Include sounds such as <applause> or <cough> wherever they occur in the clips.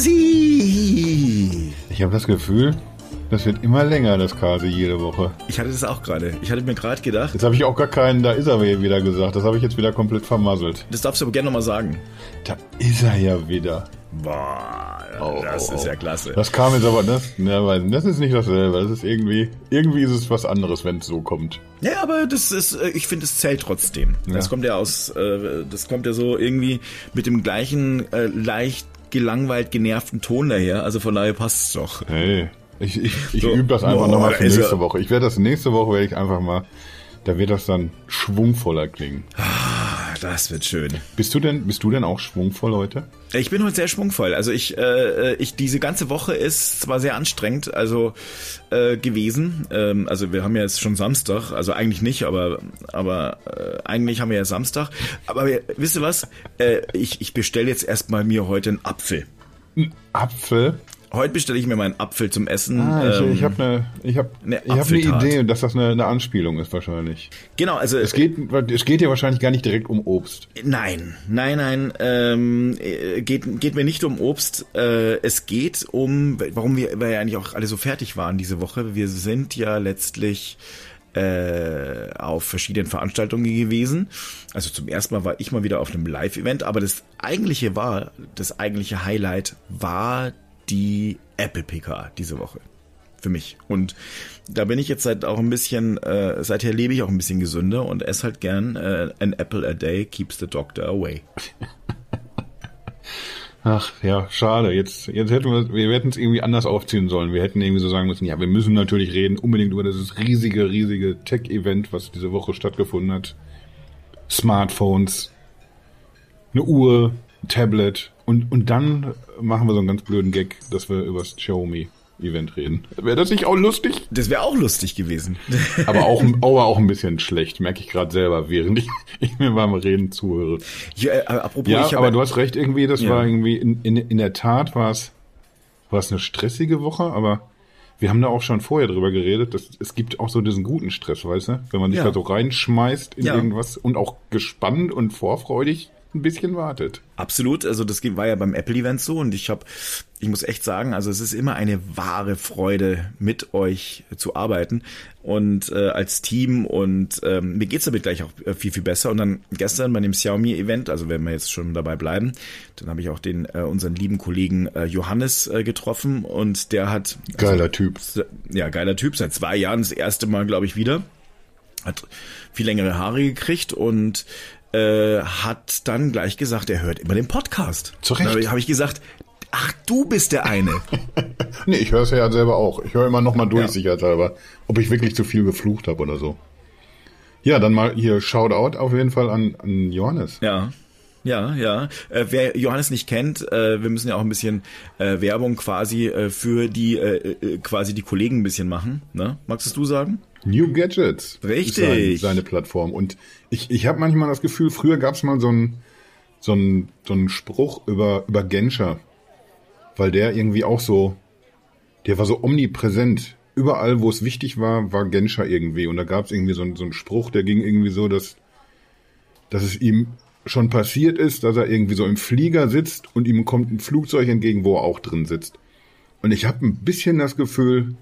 Kasi! Ich habe das Gefühl, das wird immer länger, das Kasi jede Woche. Ich hatte das auch gerade. Ich hatte mir gerade gedacht, Jetzt habe ich auch gar keinen, da ist er wieder gesagt. Das habe ich jetzt wieder komplett vermasselt. das darfst du aber gerne nochmal sagen. Da ist er ja wieder. Boah, Oh, das oh, ist oh. ja klasse. Das kam jetzt aber, das, ne, weil das ist nicht dasselbe. Das ist irgendwie, irgendwie ist es was anderes, wenn es so kommt. Ja, aber das ist, äh, ich finde, es zählt trotzdem. Das kommt ja aus, äh, das kommt ja so irgendwie mit dem gleichen äh, leicht gelangweilt genervten Ton daher. Also von daher passt es doch. Hey, ich, ich, ich So. übe das einfach Boah, nochmal für ist nächste. Woche. Ich werde das nächste Woche, werde ich einfach mal, da wird das dann schwungvoller klingen. Ah, das wird schön. Bist du denn, bist du denn auch schwungvoll heute? Ich bin heute sehr schwungvoll. Also ich, äh, ich diese ganze Woche ist zwar sehr anstrengend, also äh, gewesen. Ähm, also wir haben ja jetzt schon Samstag, also eigentlich nicht, aber aber äh, eigentlich haben wir ja Samstag. Aber wisst ihr was? Äh, ich ich bestelle jetzt erstmal mir heute einen Apfel. Apfel? Heute bestelle ich mir meinen Apfel zum Essen. Ah, ich ähm, ich habe eine, ich habe, eine ich eine Apfeltat. Idee, dass das eine, eine Anspielung ist wahrscheinlich. genau, also Es geht, es geht ja wahrscheinlich gar nicht direkt um Obst. Nein, nein, nein, ähm, äh, geht, geht mir nicht um Obst. Äh, es geht um, warum wir, wir ja eigentlich auch alle so fertig waren diese Woche. Wir sind ja letztlich äh, auf verschiedenen Veranstaltungen gewesen. Also zum ersten Mal war ich mal wieder auf einem Live-Event, aber das eigentliche war, das eigentliche Highlight war die Apple PK diese Woche für mich. Und da bin ich jetzt seit auch ein bisschen, äh, seither lebe ich auch ein bisschen gesünder und esse halt gern äh, an apple a day keeps the doctor away. Ach ja, schade. Jetzt, jetzt hätten wir, wir hätten es irgendwie anders aufziehen sollen. Wir hätten irgendwie so sagen müssen, ja, wir müssen natürlich reden unbedingt über dieses riesige, riesige Tech-Event, was diese Woche stattgefunden hat. Smartphones, eine Uhr, ein Tablet und, und dann machen wir so einen ganz blöden Gag, dass wir über das Xiaomi-Event reden. Wäre das nicht auch lustig? Das wäre auch lustig gewesen. <laughs> Aber auch, aber auch ein bisschen schlecht, merke ich gerade selber, während ich, ich mir beim Reden zuhöre. ja, äh, apropos, Ja, ich aber du hast recht, irgendwie, das Ja. war irgendwie, in, in, in der Tat war es, war es eine stressige Woche, aber wir haben da auch schon vorher drüber geredet, dass es gibt auch so diesen guten Stress, weißt du? Wenn man sich Ja. da so reinschmeißt in irgendwas und auch gespannt und vorfreudig ein bisschen wartet. Absolut, also das war ja beim Apple-Event so und ich habe, ich muss echt sagen, also es ist immer eine wahre Freude, mit euch zu arbeiten und äh, als Team und ähm, mir geht's damit gleich auch äh, viel, viel besser und dann gestern bei dem Xiaomi-Event, also wenn wir jetzt schon dabei bleiben, dann habe ich auch den äh, unseren lieben Kollegen äh, Johannes äh, getroffen und der hat Geiler Typ. ja, geiler Typ, seit zwei Jahren das erste Mal, glaube ich, wieder. Hat viel längere Haare gekriegt und äh, hat dann gleich gesagt, er hört immer den Podcast. Zu Recht. Da habe ich- gesagt, ach, du bist der eine. <laughs> Nee, ich höre es ja selber auch. Ich höre immer noch mal durch, Ja. sicherheitshalber, ob ich wirklich zu viel geflucht habe oder so. Ja, dann mal hier Shoutout auf jeden Fall an, an Johannes. Ja. Ja, ja. Äh, wer Johannes nicht kennt, äh, wir müssen ja auch ein bisschen äh, Werbung quasi äh, für die äh, äh, quasi die Kollegen ein bisschen machen. Ne? Magst du sagen? New Gadgets. Richtig. Ist sein, seine Plattform. Und ich, ich habe manchmal das Gefühl, früher gab es mal so einen so einen- so einen Spruch über, über Genscher. Weil der irgendwie auch so, der war so omnipräsent. Überall, wo es wichtig war, war Genscher irgendwie. Und da gab es irgendwie so, einen- so einen Spruch, der ging irgendwie so, dass, dass es ihm schon passiert ist, dass er irgendwie so im Flieger sitzt und ihm kommt ein Flugzeug entgegen, wo er auch drin sitzt. Und ich habe ein bisschen das Gefühl,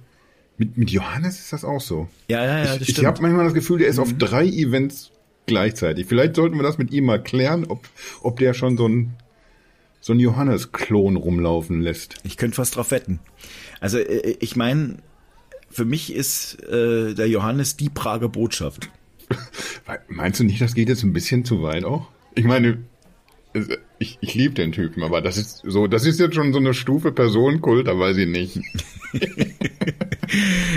mit, mit Johannes ist das auch so. Ja, ja, ja, das ich ich stimmt. habe manchmal das Gefühl, der ist auf drei Events gleichzeitig. Vielleicht sollten wir das mit ihm mal klären, ob, ob der schon so ein, so ein Johannes-Klon rumlaufen lässt. Ich könnte fast drauf wetten. Also äh, ich meine, für mich ist äh, der Johannes die Prager Botschaft. <laughs> Meinst du nicht, das geht jetzt ein bisschen zu weit auch? Ich meine, ich, ich liebe den Typen, aber das ist so, das ist jetzt schon so eine Stufe Personenkult, da weiß ich nicht. <laughs>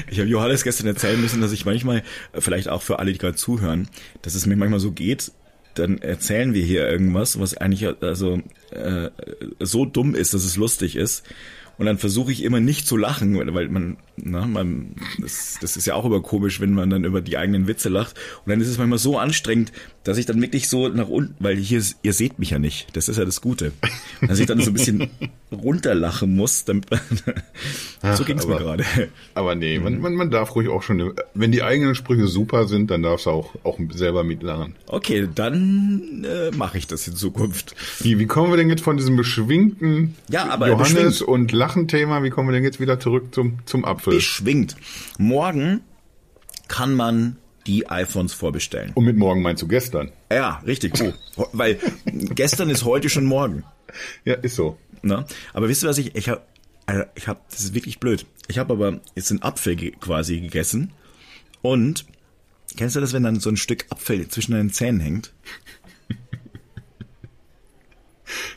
Ich habe Johannes gestern erzählen müssen, dass ich manchmal, vielleicht auch für alle, die gerade zuhören, dass es mir manchmal so geht, dann erzählen wir hier irgendwas, was eigentlich also äh, so dumm ist, dass es lustig ist. Und dann versuche ich immer nicht zu lachen, weil man Na, man, das, das ist ja auch immer komisch, wenn man dann über die eigenen Witze lacht. Und dann ist es manchmal so anstrengend, dass ich dann wirklich so nach unten, weil hier, ihr seht mich ja nicht, das ist ja das Gute, dass ich dann so ein bisschen <laughs> runterlachen muss. Damit, <laughs> so ging es mir gerade. Aber nee, man, man, man darf ruhig auch schon, wenn die eigenen Sprüche super sind, dann darfst du auch, auch selber mitlachen. Okay, dann äh, mache ich das in Zukunft. Wie, wie kommen wir denn jetzt von diesem beschwingten ja, Johannes beschwingt. und Lachenthema, wie kommen wir denn jetzt wieder zurück zum, zum Apfel? Beschwingt. Morgen kann man die iPhones vorbestellen. Und mit morgen meinst du gestern? Ja, richtig. Oh. Weil gestern ist heute schon morgen. Ja, ist so. Na? Aber wisst ihr, was ich, ich habe, ich habe, das ist wirklich blöd. Ich habe aber jetzt einen Apfel ge quasi gegessen und kennst du das, wenn dann so ein Stück Apfel zwischen deinen Zähnen hängt?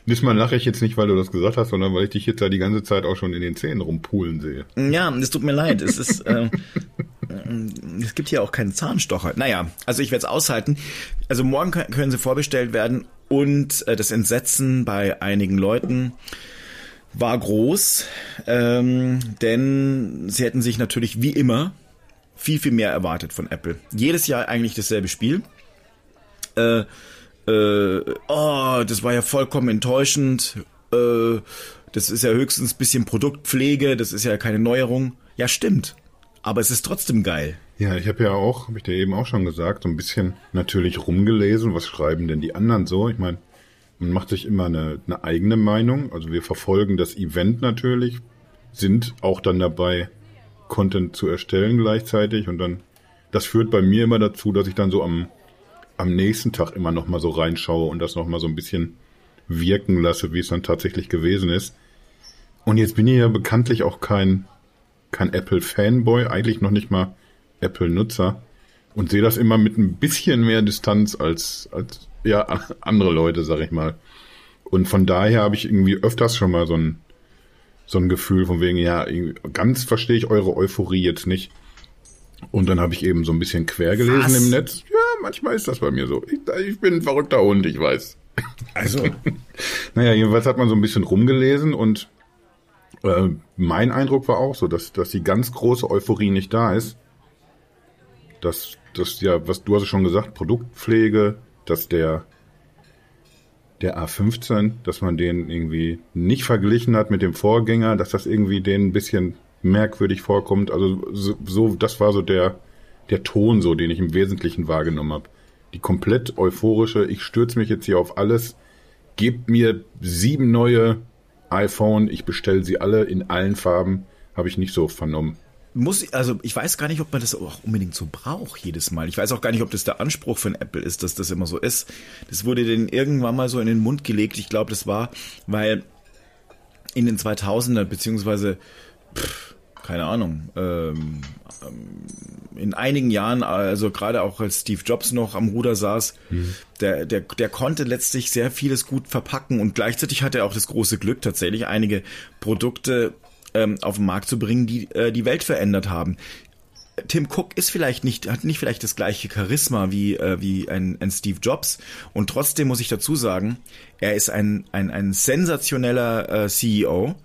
Diesmal lache ich jetzt nicht, weil du das gesagt hast, sondern weil ich dich jetzt da die ganze Zeit auch schon in den Zähnen rumpulen sehe. Ja, es tut mir leid. Es ist, äh, <laughs> es gibt hier auch keinen Zahnstocher. Naja, also ich werde es aushalten. Also morgen können sie vorbestellt werden und äh, das Entsetzen bei einigen Leuten war groß, ähm, denn sie hätten sich natürlich wie immer viel, viel mehr erwartet von Apple. Jedes Jahr eigentlich dasselbe Spiel. Äh, äh, oh, das war ja vollkommen enttäuschend. Äh, das ist ja höchstens bisschen Produktpflege, das ist ja keine Neuerung. Ja, stimmt. Aber es ist trotzdem geil. Ja, ich habe ja auch, habe ich dir eben auch schon gesagt, so ein bisschen natürlich rumgelesen. Was schreiben denn die anderen so? Ich meine, man macht sich immer eine, eine eigene Meinung. Also wir verfolgen das Event natürlich, sind auch dann dabei, Content zu erstellen gleichzeitig und dann, das führt bei mir immer dazu, dass ich dann so am am nächsten Tag immer noch mal so reinschaue und das noch mal so ein bisschen wirken lasse, wie es dann tatsächlich gewesen ist. Und jetzt bin ich ja bekanntlich auch kein, kein Apple-Fanboy, eigentlich noch nicht mal Apple-Nutzer und sehe das immer mit ein bisschen mehr Distanz als, als ja, andere Leute, sag ich mal. Und von daher habe ich irgendwie öfters schon mal so ein, so ein Gefühl von wegen, ja, ganz verstehe ich eure Euphorie jetzt nicht. Und dann habe ich eben so ein bisschen quer gelesen Was? im Netz. Ja, manchmal ist das bei mir so. Ich, ich bin ein verrückter Hund, ich weiß. Also. <laughs> naja, jedenfalls hat man so ein bisschen rumgelesen und äh, mein Eindruck war auch so, dass, dass die ganz große Euphorie nicht da ist. Dass, dass ja, was du hast schon gesagt, Produktpflege, dass der der A15, dass man den irgendwie nicht verglichen hat mit dem Vorgänger, dass das irgendwie den ein bisschen merkwürdig vorkommt. Also so, so das war so der der Ton so, den ich im Wesentlichen wahrgenommen habe. Die komplett euphorische, ich stürze mich jetzt hier auf alles, gebt mir sieben neue iPhone, ich bestelle sie alle in allen Farben, habe ich nicht so vernommen. Muss, also ich weiß gar nicht, ob man das auch unbedingt so braucht jedes Mal. Ich weiß auch gar nicht, ob das der Anspruch von Apple ist, dass das immer so ist. Das wurde denen irgendwann mal so in den Mund gelegt. Ich glaube, das war, weil in den 2000er beziehungsweise pff, keine Ahnung, ähm, ähm, in einigen Jahren, also gerade auch als Steve Jobs noch am Ruder saß, mhm. der, der, der konnte letztlich sehr vieles gut verpacken und gleichzeitig hatte er auch das große Glück, tatsächlich einige Produkte ähm, auf den Markt zu bringen, die äh, die Welt verändert haben. Tim Cook ist vielleicht nicht, hat nicht vielleicht das gleiche Charisma wie, äh, wie ein, ein Steve Jobs. Und trotzdem muss ich dazu sagen, er ist ein, ein, ein sensationeller äh, CEO,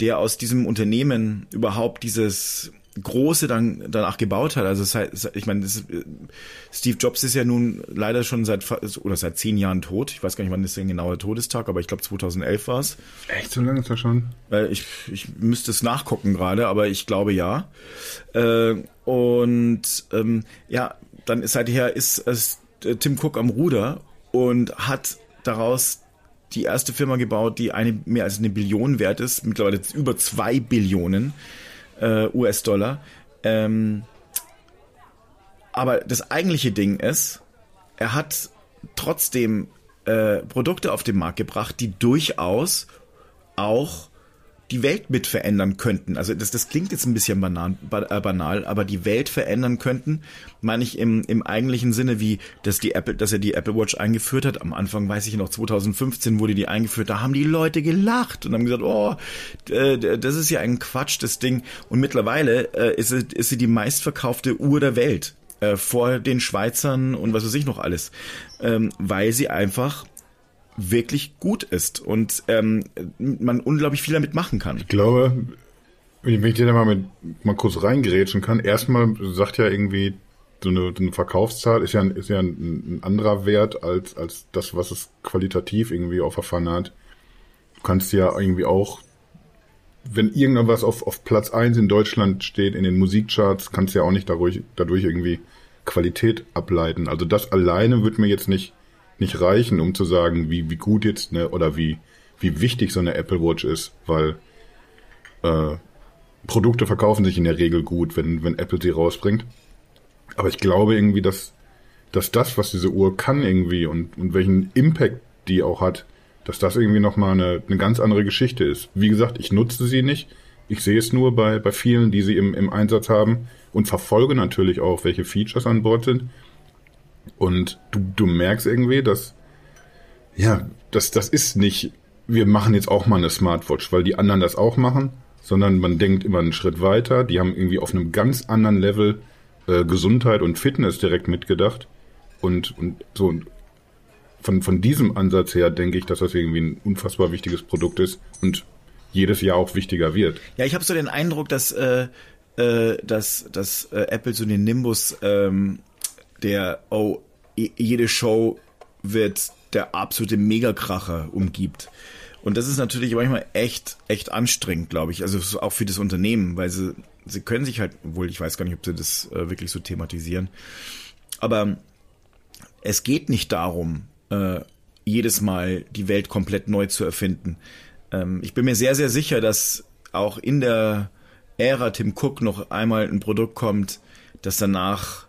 der aus diesem Unternehmen überhaupt dieses große dann danach gebaut hat. Also ich meine, das, Steve Jobs ist ja nun leider schon seit oder seit zehn Jahren tot. Ich weiß gar nicht, wann ist der genaue Todestag, aber ich glaube 2011 war es. Echt so lange ist das schon? Ich, ich müsste es nachgucken gerade, aber ich glaube ja. Äh, und ähm, ja, dann ist seither ist es Tim Cook am Ruder und hat daraus die erste Firma gebaut, die eine mehr als eine Billion wert ist, mittlerweile über zwei Billionen äh, US-Dollar. Ähm, aber das eigentliche Ding ist, er hat trotzdem äh, Produkte auf den Markt gebracht, die durchaus auch die Welt mit verändern könnten. Also das, das klingt jetzt ein bisschen banal, äh, banal, aber die Welt verändern könnten, meine ich im, im eigentlichen Sinne, wie dass die Apple, dass er die Apple Watch eingeführt hat. Am Anfang weiß ich noch, 2015 wurde die eingeführt, da haben die Leute gelacht und haben gesagt, oh, äh, das ist ja ein Quatsch, das Ding. Und mittlerweile äh, ist, sie, ist sie die meistverkaufte Uhr der Welt vor den Schweizern und was weiß ich noch alles, ähm, weil sie einfach wirklich gut ist und ähm, man unglaublich viel damit machen kann. Ich glaube, Wenn ich dir da mal, mit, mal kurz reingerätschen kann, erstmal sagt ja irgendwie, so eine, eine Verkaufszahl ist ja, ist ja ein, ein, anderer Wert als, als das, was es qualitativ irgendwie auf der hat. Du kannst ja irgendwie auch, wenn irgendwas auf, auf Platz eins in Deutschland steht, in den Musikcharts, kannst du ja auch nicht dadurch, dadurch irgendwie Qualität ableiten. Also das alleine wird mir jetzt nicht, nicht reichen, um zu sagen, wie, wie gut jetzt ne, oder wie, wie wichtig so eine Apple Watch ist, weil äh, Produkte verkaufen sich in der Regel gut, wenn, wenn Apple sie rausbringt. Aber ich glaube irgendwie, dass, dass das, was diese Uhr kann irgendwie und, und welchen Impact die auch hat, dass das irgendwie nochmal eine, eine ganz andere Geschichte ist. Wie gesagt, ich nutze sie nicht. Ich sehe es nur bei, bei vielen, die sie im, im Einsatz haben und verfolge natürlich auch, welche Features an Bord sind. Und du, du merkst irgendwie, dass, ja, das, das ist nicht, wir machen jetzt auch mal eine Smartwatch, weil die anderen das auch machen, sondern man denkt immer einen Schritt weiter. Die haben irgendwie auf einem ganz anderen Level äh, Gesundheit und Fitness direkt mitgedacht. Und, und so von, von diesem Ansatz her denke ich, dass das irgendwie ein unfassbar wichtiges Produkt ist und jedes Jahr auch wichtiger wird. Ja, ich habe so den Eindruck, dass, äh, äh, dass, dass äh, Apple so den Nimbus ähm, der, oh, jede Show wird der absolute Megakracher umgibt. Und das ist natürlich manchmal echt, echt anstrengend, glaube ich. Also auch für das Unternehmen, weil sie sie können sich halt, obwohl ich weiß gar nicht, ob sie das äh, wirklich so thematisieren. Aber es geht nicht darum, äh, jedes Mal die Welt komplett neu zu erfinden. Ähm, ich bin mir sehr, sehr sicher, dass auch in der Ära Tim Cook noch einmal ein Produkt kommt, das danach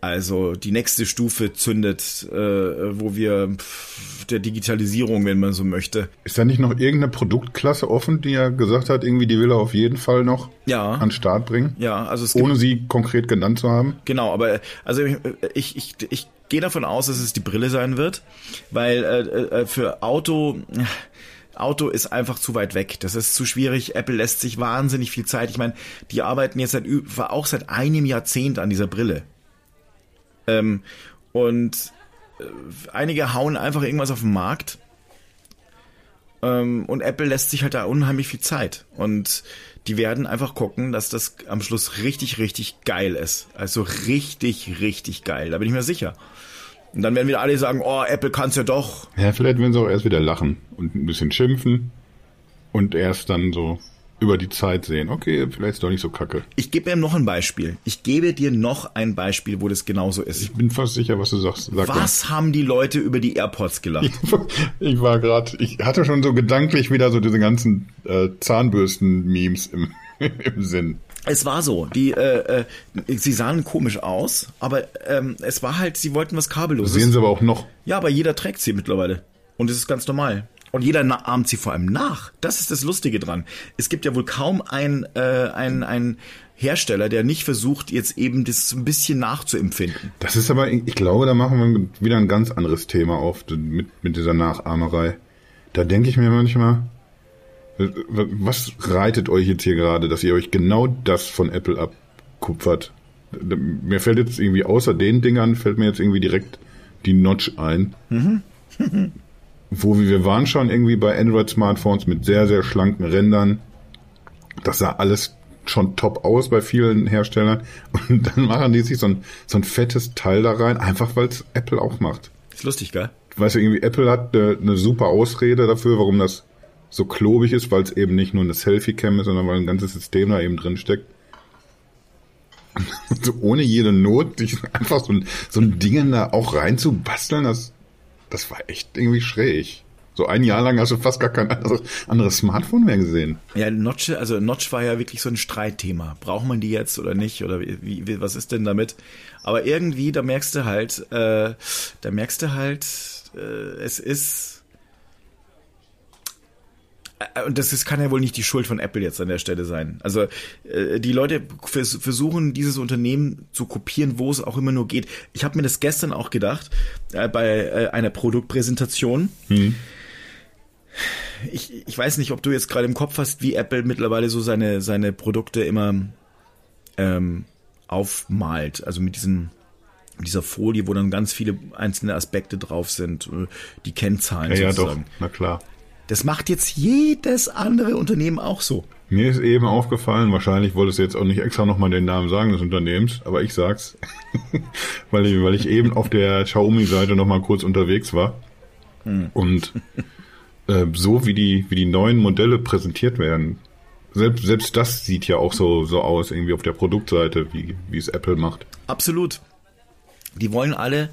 also die nächste Stufe zündet, äh, wo wir pff, der Digitalisierung, wenn man so möchte. Ist da nicht noch irgendeine Produktklasse offen, die er gesagt hat, irgendwie die will er auf jeden Fall noch ja. an Start bringen? Ja, also es ohne sie konkret genannt zu haben. Genau, aber also ich, ich, ich, ich gehe davon aus, dass es die Brille sein wird, weil äh, äh, für Auto Auto ist einfach zu weit weg. Das ist zu schwierig. Apple lässt sich wahnsinnig viel Zeit. Ich meine, die arbeiten jetzt seit auch seit einem Jahrzehnt an dieser Brille. Ähm, und äh, einige hauen einfach irgendwas auf den Markt. Ähm, und Apple lässt sich halt da unheimlich viel Zeit. Und die werden einfach gucken, dass das am Schluss richtig, richtig geil ist. Also richtig, richtig geil. Da bin ich mir sicher. Und dann werden wieder alle sagen, oh, Apple kann's ja doch. Ja, vielleicht werden sie auch erst wieder lachen und ein bisschen schimpfen und erst dann so über die Zeit sehen. Okay, vielleicht ist doch nicht so kacke. Ich gebe mir noch ein Beispiel. Ich gebe dir noch ein Beispiel, wo das genauso ist. Ich bin fast sicher, was du sagst. Sag was mal. haben die Leute über die AirPods gelacht? <laughs> ich war gerade, ich hatte schon so gedanklich wieder so diese ganzen äh, Zahnbürsten-Memes im, <laughs> im Sinn. Es war so, die, äh, äh, sie sahen komisch aus, aber ähm, es war halt, sie wollten was kabelloses. Sehen sie aber auch noch. Ja, aber jeder trägt sie mittlerweile. Und es ist ganz normal. Und jeder ahmt sie vor allem nach. Das ist das Lustige dran. Es gibt ja wohl kaum ein, äh, ein, ein Hersteller, der nicht versucht, jetzt eben das ein bisschen nachzuempfinden. Das ist aber, ich glaube, da machen wir wieder ein ganz anderes Thema auf mit, mit dieser Nachahmerei. Da denke ich mir manchmal, was reitet euch jetzt hier gerade, dass ihr euch genau das von Apple abkupfert? Mir fällt jetzt irgendwie außer den Dingern, fällt mir jetzt irgendwie direkt die Notch ein. Mhm. <laughs> wo wir waren schon irgendwie bei Android-Smartphones mit sehr, sehr schlanken Rändern. Das sah alles schon top aus bei vielen Herstellern. <laughs> Und dann machen die sich so ein, so ein fettes Teil da rein, einfach weil es Apple auch macht. Ist lustig, gell? Weißt du, irgendwie Apple hat eine, eine super Ausrede dafür, warum das so klobig ist, weil es eben nicht nur eine Selfie-Cam ist, sondern weil ein ganzes System da eben drin steckt. <laughs> so ohne jede Not, sich einfach so ein, so ein Ding da auch reinzubasteln, das das war echt irgendwie schräg. So ein Jahr lang hast du fast gar kein anderes, Smartphone mehr gesehen. Ja, Notch, also Notch war ja wirklich so ein Streitthema. Braucht man die jetzt oder nicht? Oder wie, wie, was ist denn damit? Aber irgendwie, da merkst du halt, äh, da merkst du halt, äh, es ist und das ist, kann ja wohl nicht die Schuld von Apple jetzt an der Stelle sein. Also äh, die Leute vers versuchen, dieses Unternehmen zu kopieren, wo es auch immer nur geht. Ich habe mir das gestern auch gedacht, äh, bei äh, einer Produktpräsentation. Hm. Ich, ich weiß nicht, ob du jetzt gerade im Kopf hast, wie Apple mittlerweile so seine, seine Produkte immer ähm, aufmalt. Also mit diesen dieser Folie, wo dann ganz viele einzelne Aspekte drauf sind, äh, die Kennzahlen ja, sozusagen. Ja, doch, na klar. Das macht jetzt jedes andere Unternehmen auch so. Mir ist eben aufgefallen, wahrscheinlich wolltest du jetzt auch nicht extra nochmal den Namen sagen des Unternehmens, aber ich sag's, <laughs> weil, ich, weil ich eben auf der Xiaomi-Seite nochmal kurz unterwegs war. Hm. Und äh, so wie die, wie die neuen Modelle präsentiert werden, selbst, selbst das sieht ja auch so, so aus, irgendwie auf der Produktseite, wie, wie es Apple macht. Absolut. Die wollen alle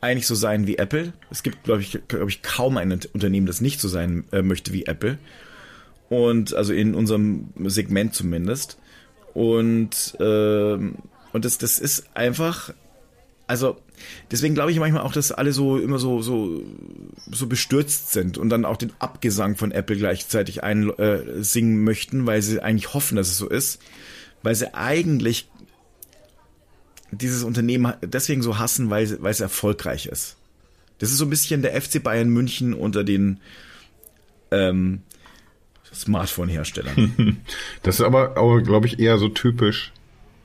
eigentlich so sein wie Apple. Es gibt, glaube ich, glaube ich, kaum ein Unternehmen, das nicht so sein äh, möchte wie Apple. Und also in unserem Segment zumindest. Und, äh, und das, das ist einfach, also deswegen glaube ich manchmal auch, dass alle so immer so, so, so bestürzt sind und dann auch den Abgesang von Apple gleichzeitig einsingen äh, möchten, weil sie eigentlich hoffen, dass es so ist. Weil sie eigentlich dieses Unternehmen deswegen so hassen, weil, weil es erfolgreich ist. Das ist so ein bisschen der FC Bayern München unter den ähm, Smartphone-Herstellern. <laughs> das ist aber, aber glaube ich, eher so typisch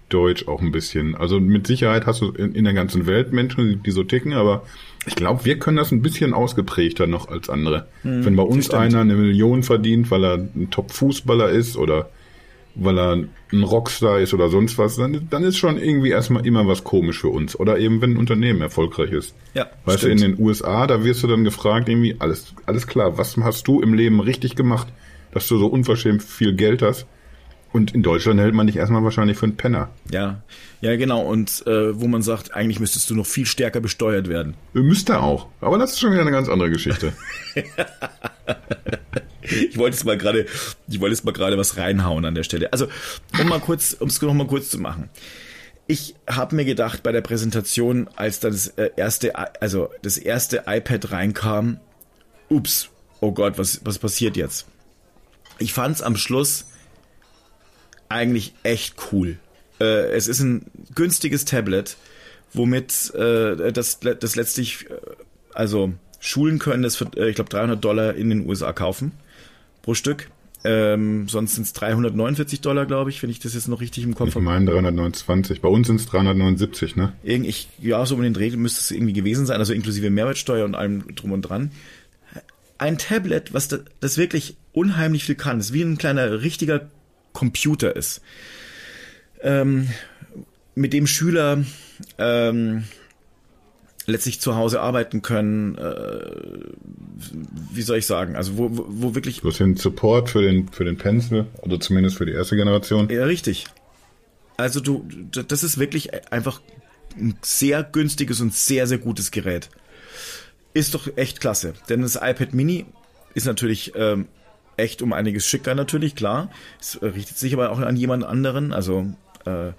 deutsch auch ein bisschen. Also mit Sicherheit hast du in, in der ganzen Welt Menschen, die so ticken, aber ich glaube, wir können das ein bisschen ausgeprägter noch als andere. Hm, Wenn bei uns einer eine Million verdient, weil er ein Top-Fußballer ist oder weil er ein Rockstar ist oder sonst was, dann, dann ist schon irgendwie erstmal immer was komisch für uns. Oder eben, wenn ein Unternehmen erfolgreich ist. Ja. Weißt stimmt. du, in den USA, da wirst du dann gefragt, irgendwie, alles, alles klar, was hast du im Leben richtig gemacht, dass du so unverschämt viel Geld hast? Und in Deutschland hält man dich erstmal wahrscheinlich für einen Penner. Ja, ja, genau. Und äh, wo man sagt, eigentlich müsstest du noch viel stärker besteuert werden. Müsste auch. Aber das ist schon wieder eine ganz andere Geschichte. <laughs> <laughs> ich wollte jetzt mal gerade, ich wollte jetzt mal gerade was reinhauen an der Stelle. Also, um mal kurz, um es noch mal kurz zu machen. Ich habe mir gedacht bei der Präsentation, als dann das äh, erste, also das erste iPad reinkam, ups, oh Gott, was, was passiert jetzt? Ich fand es am Schluss eigentlich echt cool. Äh, es ist ein günstiges Tablet, womit äh, das, das letztlich, also Schulen können das für, ich glaube, 300 Dollar in den USA kaufen pro Stück. Ähm, sonst sind es 349 Dollar, glaube ich, wenn ich das jetzt noch richtig im Kopf habe. Ich meine 329. Bei uns sind es 379, ne? Irgend, ich, ja, so um den Dreh müsste es irgendwie gewesen sein, also inklusive Mehrwertsteuer und allem drum und dran. Ein Tablet, was da, das wirklich unheimlich viel kann, das ist wie ein kleiner richtiger Computer ist, ähm, mit dem Schüler ähm, letztlich zu Hause arbeiten können, äh, wie soll ich sagen, also wo, wo, wo wirklich... Du hast den Support für den, für den Pencil, oder zumindest für die erste Generation. Ja, richtig. Also du, das ist wirklich einfach ein sehr günstiges und sehr, sehr gutes Gerät. Ist doch echt klasse, denn das iPad Mini ist natürlich ähm, echt um einiges schicker natürlich, klar. Es richtet sich aber auch an jemand anderen, also äh,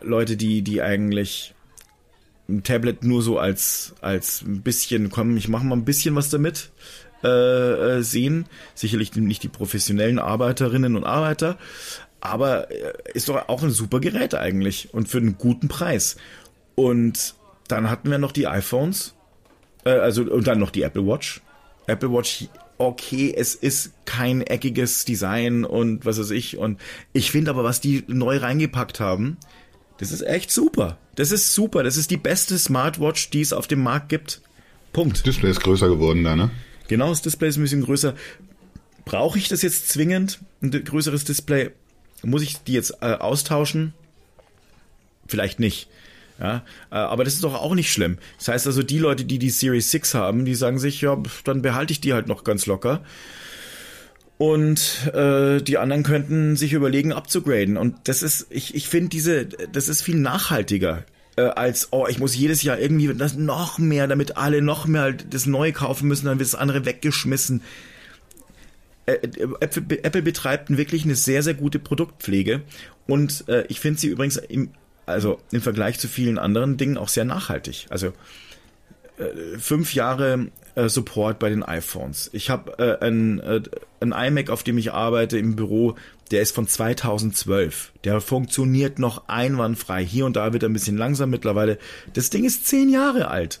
Leute, die, die eigentlich ein Tablet nur so als, als ein bisschen, komm, ich mache mal ein bisschen was damit äh, äh, sehen. Sicherlich nicht die professionellen Arbeiterinnen und Arbeiter, aber äh, ist doch auch ein super Gerät eigentlich und für einen guten Preis. Und dann hatten wir noch die iPhones, äh, also und dann noch die Apple Watch. Apple Watch okay, es ist kein eckiges Design und was weiß ich. Und ich finde aber, was die neu reingepackt haben, das ist echt super. Das ist super. Das ist die beste Smartwatch, die es auf dem Markt gibt. Punkt. Das Display ist größer geworden da, ne? Genau, das Display ist ein bisschen größer. Brauche ich das jetzt zwingend? Ein größeres Display? Muss ich die jetzt äh, austauschen? Vielleicht nicht. Ja, äh, aber das ist doch auch nicht schlimm. Das heißt also, die Leute, die die Series 6 haben, die sagen sich, ja, dann behalte ich die halt noch ganz locker. Und äh, die anderen könnten sich überlegen, abzugraden. Und das ist, ich, ich finde diese, das ist viel nachhaltiger äh, als, oh, ich muss jedes Jahr irgendwie das noch mehr, damit alle noch mehr das Neue kaufen müssen, dann wird das andere weggeschmissen. Äh, Apple, Apple betreibt wirklich eine sehr, sehr gute Produktpflege. Und äh, ich finde sie übrigens im also im Vergleich zu vielen anderen Dingen auch sehr nachhaltig. Also äh, fünf Jahre äh, Support bei den iPhones. Ich habe äh, ein, äh, ein iMac, auf dem ich arbeite im Büro, der ist von 2012. Der funktioniert noch einwandfrei. Hier und da wird er ein bisschen langsam mittlerweile. Das Ding ist zehn Jahre alt.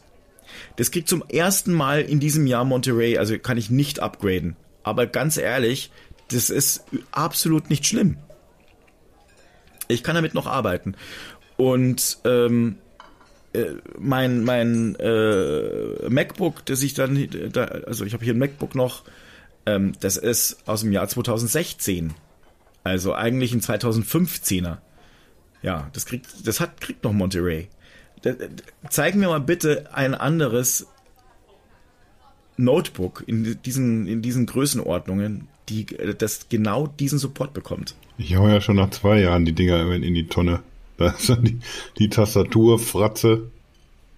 Das kriegt zum ersten Mal in diesem Jahr Monterey, also kann ich nicht upgraden. Aber ganz ehrlich, das ist absolut nicht schlimm. Ich kann damit noch arbeiten. Und ähm, äh, mein mein äh, MacBook, das ich dann, da, also ich habe hier ein MacBook noch, ähm, das ist aus dem Jahr 2016. Also eigentlich ein 2015er. Ja, das kriegt, das hat, kriegt noch Monterey. Zeig mir mal bitte ein anderes Notebook in diesen, in diesen Größenordnungen, die das genau diesen Support bekommt. Ich hau ja schon nach zwei Jahren die Dinger in die Tonne. Da ist die, die Tastatur, Fratze,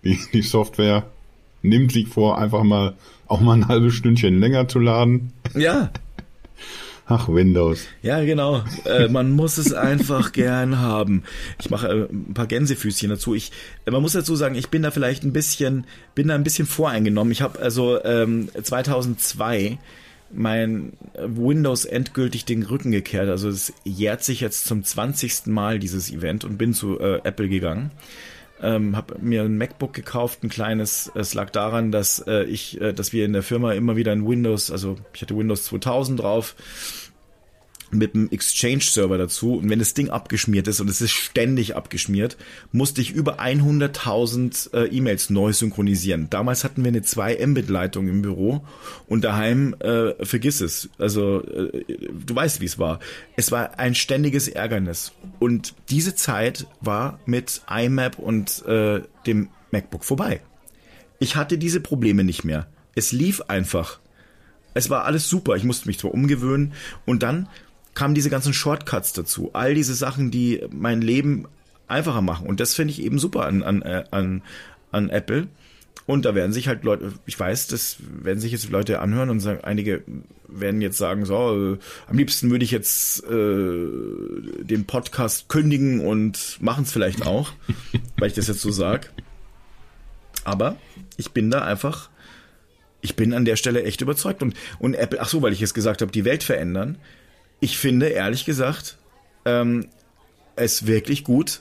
die, die Software nimmt sich vor, einfach mal auch mal ein halbes Stündchen länger zu laden. Ja. <laughs> Ach, Windows. Ja, genau. Äh, man muss es einfach gern haben. Ich mache äh, ein paar Gänsefüßchen dazu. Ich, äh, man muss dazu sagen, ich bin da vielleicht ein bisschen, bin da ein bisschen voreingenommen. Ich habe also ähm, 2002 mein Windows endgültig den Rücken gekehrt. Also es jährt sich jetzt zum 20. Mal dieses Event und bin zu äh, Apple gegangen ähm, habe mir ein MacBook gekauft, ein kleines. Es lag daran, dass äh, ich, äh, dass wir in der Firma immer wieder ein Windows, also ich hatte Windows 2000 drauf mit einem Exchange-Server dazu. Und wenn das Ding abgeschmiert ist, und es ist ständig abgeschmiert, musste ich über 100.000 äh, E-Mails neu synchronisieren. Damals hatten wir eine 2 Mbit-Leitung im Büro und daheim, äh, vergiss es. Also, äh, du weißt, wie es war. Es war ein ständiges Ärgernis. Und diese Zeit war mit iMap und äh, dem MacBook vorbei. Ich hatte diese Probleme nicht mehr. Es lief einfach. Es war alles super. Ich musste mich zwar umgewöhnen und dann kamen diese ganzen Shortcuts dazu. All diese Sachen, die mein Leben einfacher machen. Und das finde ich eben super an, an, äh, an, an Apple. Und da werden sich halt Leute, ich weiß, das werden sich jetzt Leute anhören und sagen, einige werden jetzt sagen, so, äh, am liebsten würde ich jetzt äh, den Podcast kündigen und machen es vielleicht auch, <laughs> weil ich das jetzt so sag. Aber ich bin da einfach, ich bin an der Stelle echt überzeugt. Und, und Apple, ach so, weil ich es gesagt habe, die Welt verändern ich finde ehrlich gesagt ähm, es wirklich gut,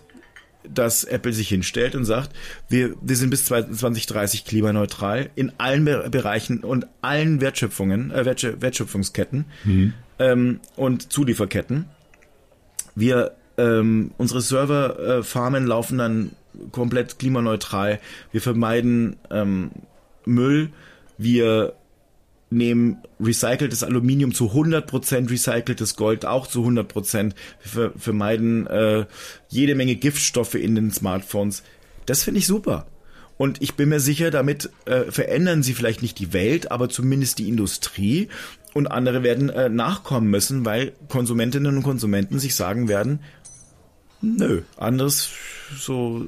dass Apple sich hinstellt und sagt, wir, wir sind bis 2030 klimaneutral in allen Be Bereichen und allen Wertschöpfungen, äh, Wertschöpfungsketten mhm. ähm, und Zulieferketten. Wir ähm, unsere Serverfarmen äh, laufen dann komplett klimaneutral. Wir vermeiden ähm, Müll. Wir nehmen recyceltes Aluminium zu 100%, recyceltes Gold auch zu 100%. Wir vermeiden äh, jede Menge Giftstoffe in den Smartphones. Das finde ich super. Und ich bin mir sicher, damit äh, verändern sie vielleicht nicht die Welt, aber zumindest die Industrie. Und andere werden äh, nachkommen müssen, weil Konsumentinnen und Konsumenten sich sagen werden, nö, anderes so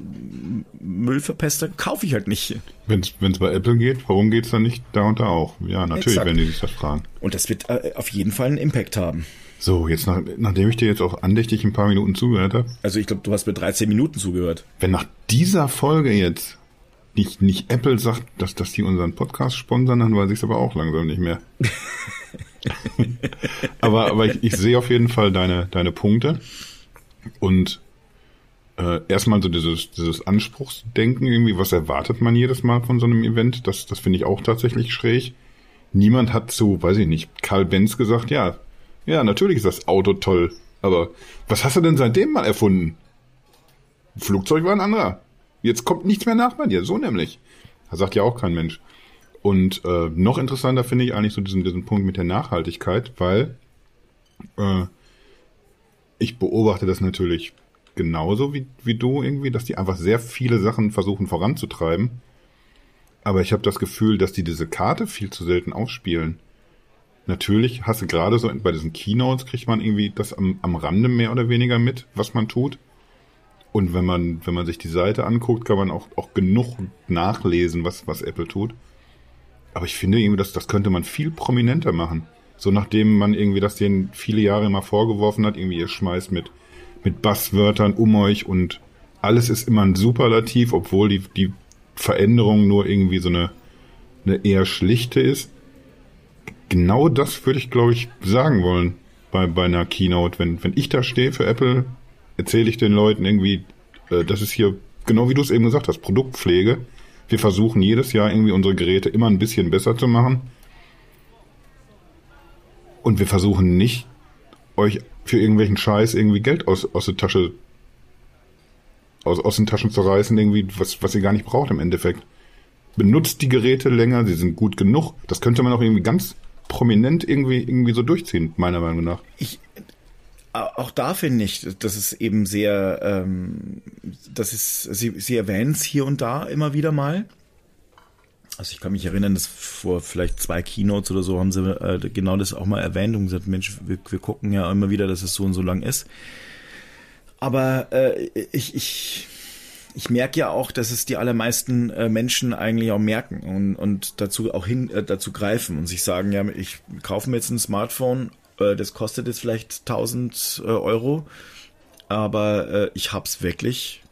Müllverpester kaufe ich halt nicht. Wenn es bei Apple geht, warum geht es dann nicht da und da auch? Ja, natürlich, Exakt. wenn die sich das fragen. Und das wird äh, auf jeden Fall einen Impact haben. So, jetzt nach, nachdem ich dir jetzt auch andächtig ein paar Minuten zugehört habe. Also ich glaube, du hast mir 13 Minuten zugehört. Wenn nach dieser Folge jetzt nicht, nicht Apple sagt, dass, dass die unseren Podcast sponsern, dann weiß ich es aber auch langsam nicht mehr. <laughs> aber aber ich, ich sehe auf jeden Fall deine, deine Punkte. Und äh, erstmal so dieses, dieses Anspruchsdenken irgendwie, was erwartet man jedes Mal von so einem Event? Das, das finde ich auch tatsächlich schräg. Niemand hat zu, weiß ich nicht, Karl Benz gesagt, ja, ja, natürlich ist das Auto toll, aber was hast du denn seitdem mal erfunden? Flugzeug war ein anderer. Jetzt kommt nichts mehr nach bei dir, so nämlich. Da sagt ja auch kein Mensch. Und äh, noch interessanter finde ich eigentlich so diesen, diesen Punkt mit der Nachhaltigkeit, weil äh, ich beobachte das natürlich genauso wie, wie du irgendwie, dass die einfach sehr viele Sachen versuchen voranzutreiben. Aber ich habe das Gefühl, dass die diese Karte viel zu selten ausspielen. Natürlich hast du gerade so bei diesen Keynotes kriegt man irgendwie das am, am Rande mehr oder weniger mit, was man tut. Und wenn man, wenn man sich die Seite anguckt, kann man auch, auch genug nachlesen, was, was Apple tut. Aber ich finde irgendwie, das, das könnte man viel prominenter machen. So nachdem man irgendwie das denen viele Jahre immer vorgeworfen hat, irgendwie ihr schmeißt mit mit Basswörtern um euch und alles ist immer ein Superlativ, obwohl die, die Veränderung nur irgendwie so eine, eine eher schlichte ist. Genau das würde ich, glaube ich, sagen wollen bei, bei einer Keynote. Wenn, wenn ich da stehe für Apple, erzähle ich den Leuten irgendwie, äh, das ist hier, genau wie du es eben gesagt hast, Produktpflege. Wir versuchen jedes Jahr irgendwie unsere Geräte immer ein bisschen besser zu machen. Und wir versuchen nicht, euch für irgendwelchen Scheiß irgendwie Geld aus, aus der Tasche, aus, aus den Taschen zu reißen, irgendwie, was, was ihr gar nicht braucht im Endeffekt. Benutzt die Geräte länger, sie sind gut genug. Das könnte man auch irgendwie ganz prominent irgendwie, irgendwie so durchziehen, meiner Meinung nach. Ich, auch da finde ich, dass es eben sehr, ähm, das ist, sie, sie erwähnen es hier und da immer wieder mal. Also ich kann mich erinnern, dass vor vielleicht zwei Keynotes oder so haben sie äh, genau das auch mal erwähnt und gesagt, Mensch, wir, wir gucken ja immer wieder, dass es so und so lang ist. Aber äh, ich, ich, ich merke ja auch, dass es die allermeisten äh, Menschen eigentlich auch merken und, und dazu auch hin äh, dazu greifen und sich sagen, ja, ich kaufe mir jetzt ein Smartphone, äh, das kostet jetzt vielleicht 1000 äh, Euro, aber ich hab's wirklich.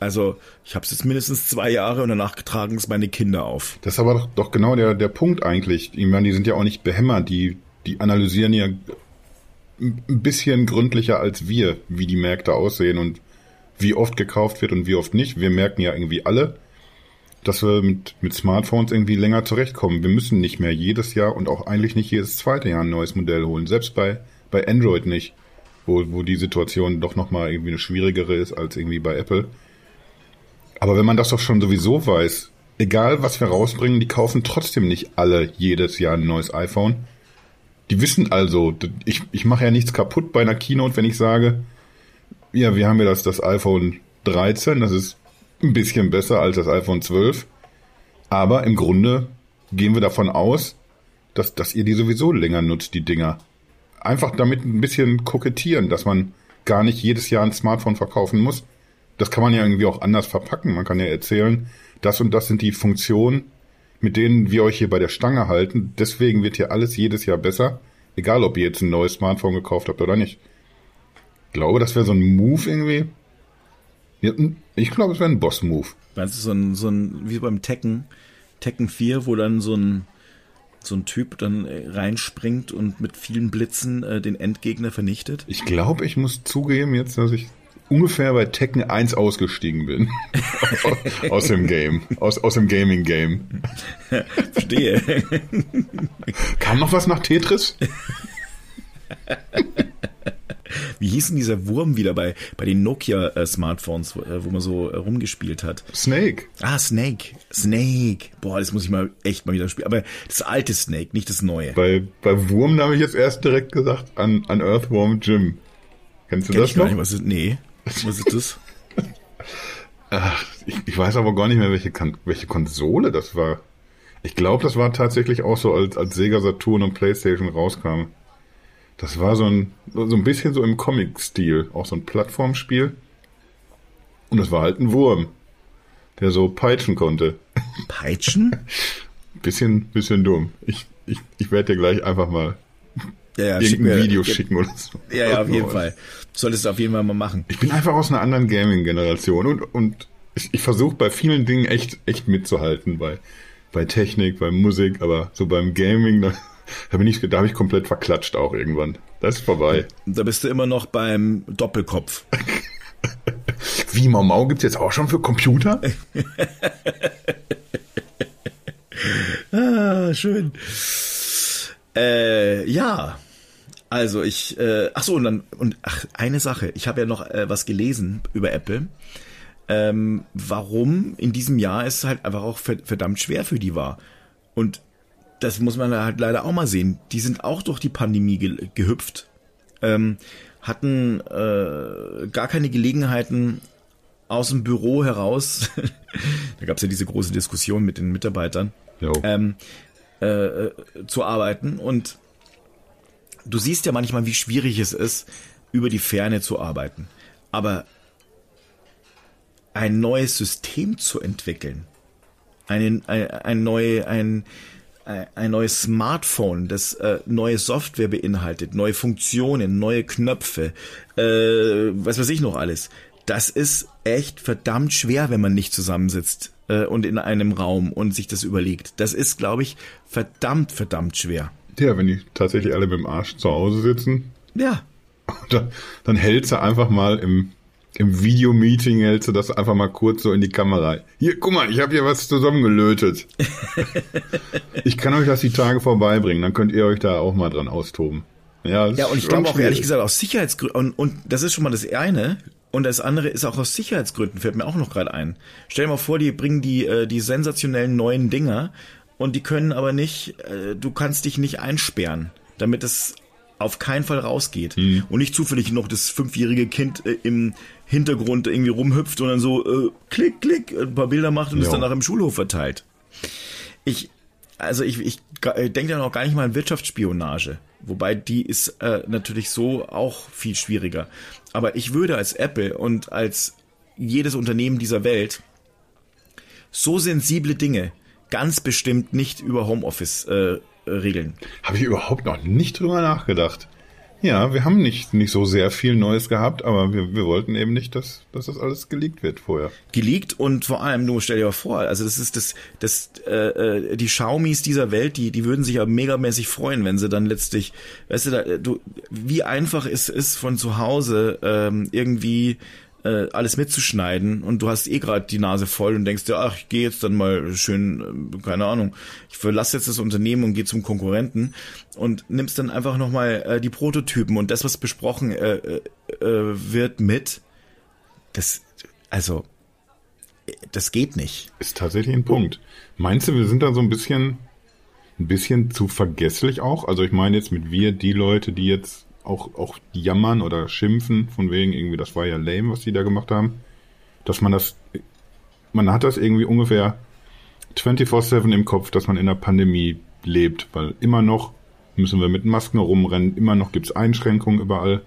Also ich hab's jetzt mindestens zwei Jahre und danach tragen es meine Kinder auf. Das ist aber doch, doch genau der, der Punkt eigentlich. Ich meine, die sind ja auch nicht behämmert, die, die analysieren ja ein bisschen gründlicher als wir, wie die Märkte aussehen und wie oft gekauft wird und wie oft nicht. Wir merken ja irgendwie alle, dass wir mit, mit Smartphones irgendwie länger zurechtkommen. Wir müssen nicht mehr jedes Jahr und auch eigentlich nicht jedes zweite Jahr ein neues Modell holen. Selbst bei, bei Android nicht, wo, wo die Situation doch nochmal irgendwie eine schwierigere ist als irgendwie bei Apple. Aber wenn man das doch schon sowieso weiß, egal was wir rausbringen, die kaufen trotzdem nicht alle jedes Jahr ein neues iPhone. Die wissen also, ich, ich mache ja nichts kaputt bei einer Keynote, wenn ich sage, ja, wir haben ja das, das iPhone 13, das ist ein bisschen besser als das iPhone 12. Aber im Grunde gehen wir davon aus, dass, dass ihr die sowieso länger nutzt, die Dinger. Einfach damit ein bisschen kokettieren, dass man gar nicht jedes Jahr ein Smartphone verkaufen muss. Das kann man ja irgendwie auch anders verpacken. Man kann ja erzählen, das und das sind die Funktionen, mit denen wir euch hier bei der Stange halten. Deswegen wird hier alles jedes Jahr besser. Egal, ob ihr jetzt ein neues Smartphone gekauft habt oder nicht. Ich glaube, das wäre so ein Move irgendwie, ja, ich glaube, es wäre ein Boss-Move. Meinst du, so ein, so ein, wie beim Tekken, Tekken 4, wo dann so ein, so ein Typ dann äh, reinspringt und mit vielen Blitzen äh, den Endgegner vernichtet? Ich glaube, ich muss zugeben jetzt, dass ich ungefähr bei Tekken 1 ausgestiegen bin. <laughs> aus dem Game. Aus, aus dem Gaming-Game. <laughs> Verstehe. Kam noch was nach Tetris? Wie hieß denn dieser Wurm wieder bei, bei den Nokia-Smartphones, wo, äh, wo, man so äh, rumgespielt hat? Snake. Ah, Snake. Snake. Boah, das muss ich mal echt mal wieder spielen. Aber das alte Snake, nicht das neue. Bei, bei Wurm habe ich jetzt erst direkt gesagt an, an Earthworm Jim. Kennst du Kenn das ich noch? Gar nicht, was ist, nee. Was ist das? Ach, ich, ich weiß aber gar nicht mehr, welche, welche Konsole das war. Ich glaube, das war tatsächlich auch so, als, als Sega Saturn und PlayStation rauskamen. Das war so ein, so ein bisschen so im Comic-Stil, auch so ein Plattformspiel. Und das war halt ein Wurm, der so peitschen konnte. Peitschen? <laughs> bisschen, bisschen dumm. Ich, ich, ich werde dir gleich einfach mal ja, ja, irgendein mir, Video schicken oder so. Ja, ja, auf jeden Fall. Solltest du auf jeden Fall mal machen. Ich bin einfach aus einer anderen Gaming-Generation und, und ich, ich versuche bei vielen Dingen echt, echt mitzuhalten. Bei, bei Technik, bei Musik, aber so beim Gaming, da, da bin ich, da habe ich komplett verklatscht auch irgendwann. Das ist vorbei. Da bist du immer noch beim Doppelkopf. <laughs> Wie Mau Mau gibt's jetzt auch schon für Computer? <laughs> ah, schön. Äh, ja. Also ich, äh, ach so und dann und ach eine Sache. Ich habe ja noch äh, was gelesen über Apple. Ähm, warum in diesem Jahr es halt einfach auch verdammt schwer für die war. Und das muss man halt leider auch mal sehen. Die sind auch durch die Pandemie ge gehüpft, ähm, hatten äh, gar keine Gelegenheiten aus dem Büro heraus. <laughs> da gab es ja diese große Diskussion mit den Mitarbeitern ähm, äh, zu arbeiten. Und du siehst ja manchmal, wie schwierig es ist, über die Ferne zu arbeiten. Aber ein neues System zu entwickeln, ein, ein, ein, neu, ein, ein neues Smartphone, das äh, neue Software beinhaltet, neue Funktionen, neue Knöpfe, äh, was weiß ich noch alles. Das ist echt verdammt schwer, wenn man nicht zusammensitzt äh, und in einem Raum und sich das überlegt. Das ist, glaube ich, verdammt, verdammt schwer. Ja, wenn die tatsächlich alle mit dem Arsch zu Hause sitzen. Ja. <laughs> Dann, dann hältst du einfach mal im im Videomeeting hältst du das einfach mal kurz so in die Kamera. Hier, guck mal, ich habe hier was zusammengelötet. <laughs> ich kann euch das die Tage vorbeibringen, dann könnt ihr euch da auch mal dran austoben. Ja, ja und ich glaube auch ehrlich gesagt aus Sicherheitsgründen, und, und das ist schon mal das eine, und das andere ist auch aus Sicherheitsgründen, fällt mir auch noch gerade ein. Stell dir mal vor, die bringen die, äh, die sensationellen neuen Dinger und die können aber nicht, äh, du kannst dich nicht einsperren, damit es auf keinen Fall rausgeht mhm. und nicht zufällig noch das fünfjährige Kind äh, im Hintergrund irgendwie rumhüpft und dann so äh, klick, klick, ein paar Bilder macht und ja. es dann nach im Schulhof verteilt. Ich, also ich, ich denke ja noch gar nicht mal an Wirtschaftsspionage, wobei die ist äh, natürlich so auch viel schwieriger. Aber ich würde als Apple und als jedes Unternehmen dieser Welt so sensible Dinge ganz bestimmt nicht über Homeoffice äh, regeln. Habe ich überhaupt noch nicht drüber nachgedacht. Ja, wir haben nicht, nicht so sehr viel Neues gehabt, aber wir, wir wollten eben nicht, dass, dass das alles geleakt wird vorher. Geleakt und vor allem, du stell dir mal vor, also das ist das, das, äh, äh die Xiaomis dieser Welt, die, die würden sich ja megamäßig freuen, wenn sie dann letztlich, weißt du, da, du wie einfach es ist von zu Hause ähm, irgendwie äh, alles mitzuschneiden und du hast eh gerade die Nase voll und denkst dir, ach, ich gehe jetzt dann mal schön, äh, keine Ahnung, ich verlasse jetzt das Unternehmen und gehe zum Konkurrenten und nimmst dann einfach nochmal äh, die Prototypen und das, was besprochen äh, äh, äh, wird mit, das, also, das geht nicht. Ist tatsächlich ein Punkt. Meinst du, wir sind da so ein bisschen, ein bisschen zu vergesslich auch? Also ich meine jetzt mit wir, die Leute, die jetzt auch, auch jammern oder schimpfen, von wegen irgendwie, das war ja lame, was die da gemacht haben, dass man das, man hat das irgendwie ungefähr 24-7 im Kopf, dass man in der Pandemie lebt, weil immer noch müssen wir mit Masken rumrennen, immer noch gibt's Einschränkungen überall.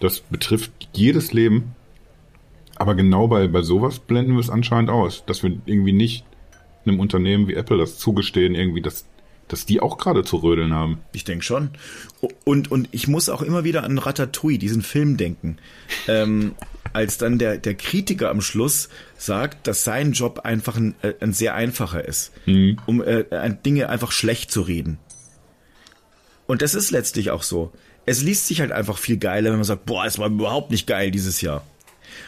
Das betrifft jedes Leben. Aber genau bei, bei sowas blenden wir es anscheinend aus, dass wir irgendwie nicht einem Unternehmen wie Apple das zugestehen, irgendwie, dass dass die auch gerade zu rödeln haben. Ich denke schon. Und, und ich muss auch immer wieder an Ratatouille, diesen Film denken. Ähm, als dann der, der Kritiker am Schluss sagt, dass sein Job einfach ein, äh, ein sehr einfacher ist, mhm. um äh, Dinge einfach schlecht zu reden. Und das ist letztlich auch so. Es liest sich halt einfach viel geiler, wenn man sagt, boah, es war überhaupt nicht geil dieses Jahr.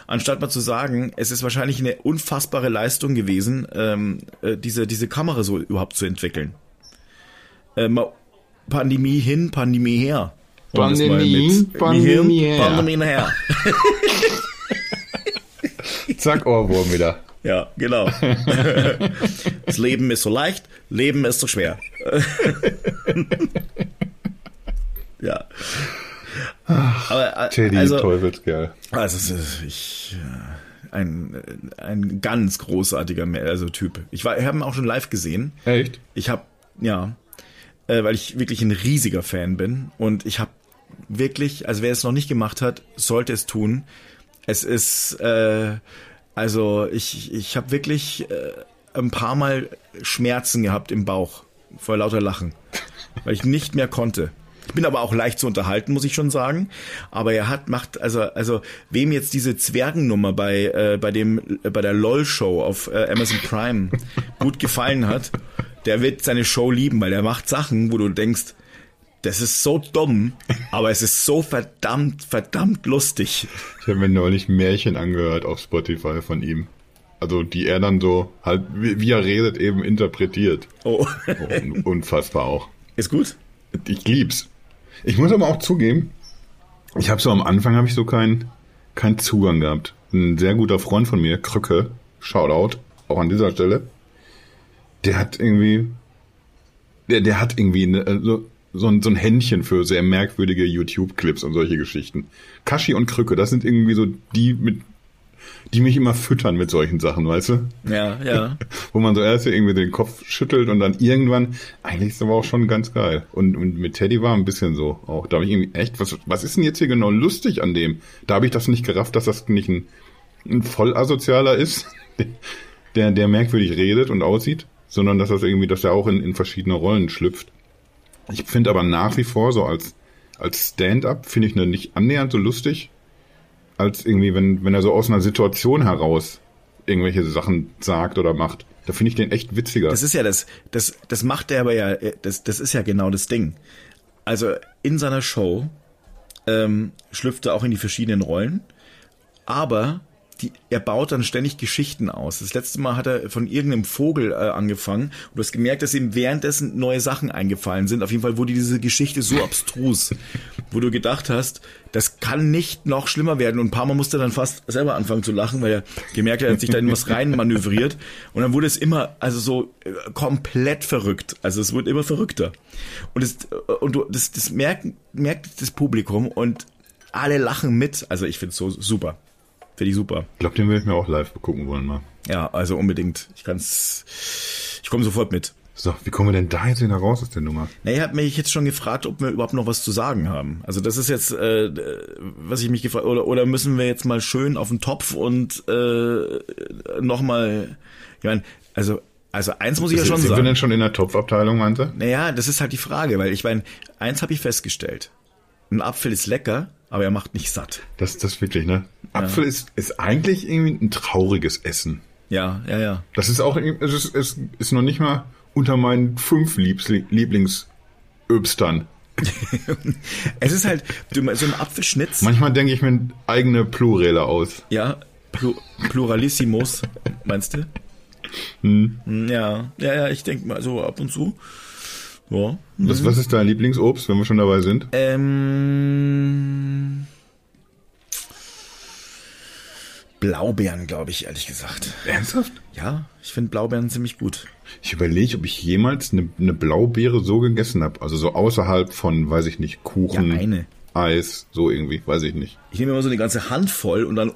Anstatt mal zu sagen, es ist wahrscheinlich eine unfassbare Leistung gewesen, ähm, äh, diese, diese Kamera so überhaupt zu entwickeln äh, Pandemie hin, Pandemie her. Pandemie, Pandemie hin, her. Pandemie her. <laughs> Zack, Ohrwurm wieder. Ja, genau. <laughs> das Leben ist so leicht, Leben ist so schwer. <laughs> ja. Aber, äh, Teddy, also, Teufelskerl. Also, ich, ein, ein ganz großartiger also Typ. Ich, war, ich habe ihn auch schon live gesehen. Echt? Ich habe, ja, äh, weil ich wirklich ein riesiger Fan bin und ich habe wirklich, also wer es noch nicht gemacht hat, sollte es tun. Es ist, äh, also ich, ich habe wirklich äh, ein paar Mal Schmerzen gehabt im Bauch vor lauter Lachen, weil ich nicht mehr konnte. Ich bin aber auch leicht zu unterhalten, muss ich schon sagen. Aber er hat macht also also wem jetzt diese Zwergennummer bei äh, bei dem äh, bei der LOL Show auf äh, Amazon Prime gut gefallen hat, der wird seine Show lieben, weil er macht Sachen, wo du denkst, das ist so dumm, <laughs> aber es ist so verdammt, verdammt lustig. Ich habe mir neulich Märchen angehört auf Spotify von ihm. Also die er dann so halt, wie, er redet, eben interpretiert. Oh. oh unfassbar auch. Ist gut? Ich lieb's. Ich muss aber auch zugeben, ich habe so am Anfang habe ich so keinen keinen Zugang gehabt. Ein sehr guter Freund von mir, Krücke, Shoutout, auch an dieser Stelle, der hat irgendwie, der, der hat irgendwie eine, so, so, ein, so ein Händchen für sehr merkwürdige YouTube-Clips und solche Geschichten. Kashi und Krücke, das sind irgendwie so die mit, die mich immer füttern mit solchen Sachen, weißt du? Ja, ja. <laughs> Wo man so erst irgendwie den Kopf schüttelt und dann irgendwann, eigentlich ist das aber auch schon ganz geil. Und, und mit Teddy war ein bisschen so auch. Da habe ich irgendwie echt, was, was ist denn jetzt hier genau lustig an dem? Da habe ich das nicht gerafft, dass das nicht ein, ein Vollasozialer ist, <laughs> der, der merkwürdig redet und aussieht sondern dass das irgendwie, dass er auch in, in verschiedene Rollen schlüpft. Ich finde aber nach wie vor so als, als Stand-up finde ich ne nicht annähernd so lustig, als irgendwie, wenn, wenn er so aus einer Situation heraus irgendwelche Sachen sagt oder macht. Da finde ich den echt witziger. Das ist ja das, das, das macht er aber ja, das, das ist ja genau das Ding. Also in seiner Show ähm, schlüpft er auch in die verschiedenen Rollen, aber die, er baut dann ständig Geschichten aus. Das letzte Mal hat er von irgendeinem Vogel äh, angefangen und du hast gemerkt, dass ihm währenddessen neue Sachen eingefallen sind. Auf jeden Fall wurde diese Geschichte so abstrus, <laughs> wo du gedacht hast, das kann nicht noch schlimmer werden. Und ein paar Mal musste er dann fast selber anfangen zu lachen, weil er gemerkt hat, er hat sich da in was <laughs> rein manövriert. Und dann wurde es immer, also so äh, komplett verrückt. Also es wurde immer verrückter. Und, es, äh, und du, das, das merkt, merkt das Publikum und alle lachen mit. Also ich finde es so super. Finde ich super. Ich glaube, den will ich mir auch live gucken wollen mal. Ja, also unbedingt. Ich kann's. Ich komme sofort mit. So, wie kommen wir denn da jetzt wieder raus aus der Nummer? Na, ihr habt mich jetzt schon gefragt, ob wir überhaupt noch was zu sagen haben. Also das ist jetzt, äh, was ich mich gefragt oder oder müssen wir jetzt mal schön auf den Topf und äh, nochmal, ich meine, also also eins muss ich ja schon sind sagen. Sind wir denn schon in der Topfabteilung, meinte? Naja, das ist halt die Frage, weil ich meine, eins habe ich festgestellt. Ein Apfel ist lecker, aber er macht nicht satt. Das, das wirklich, ne? Apfel ja. ist, ist eigentlich irgendwie ein trauriges Essen. Ja, ja, ja. Das ist auch, es ist, es ist noch nicht mal unter meinen fünf Lieblingsöbstern. <laughs> es ist halt so ein Apfelschnitz. Manchmal denke ich mir eigene Pluräle aus. Ja, Plu Pluralissimus, meinst du? Hm. Ja, ja, ja, ich denke mal so ab und zu. Ja. Was, was ist dein Lieblingsobst, wenn wir schon dabei sind? Ähm, Blaubeeren, glaube ich, ehrlich gesagt. Ernsthaft? Ja, ich finde Blaubeeren ziemlich gut. Ich überlege, ob ich jemals eine, eine Blaubeere so gegessen habe. Also so außerhalb von, weiß ich nicht, Kuchen, ja, eine. Eis, so irgendwie, weiß ich nicht. Ich nehme immer so eine ganze Hand voll und dann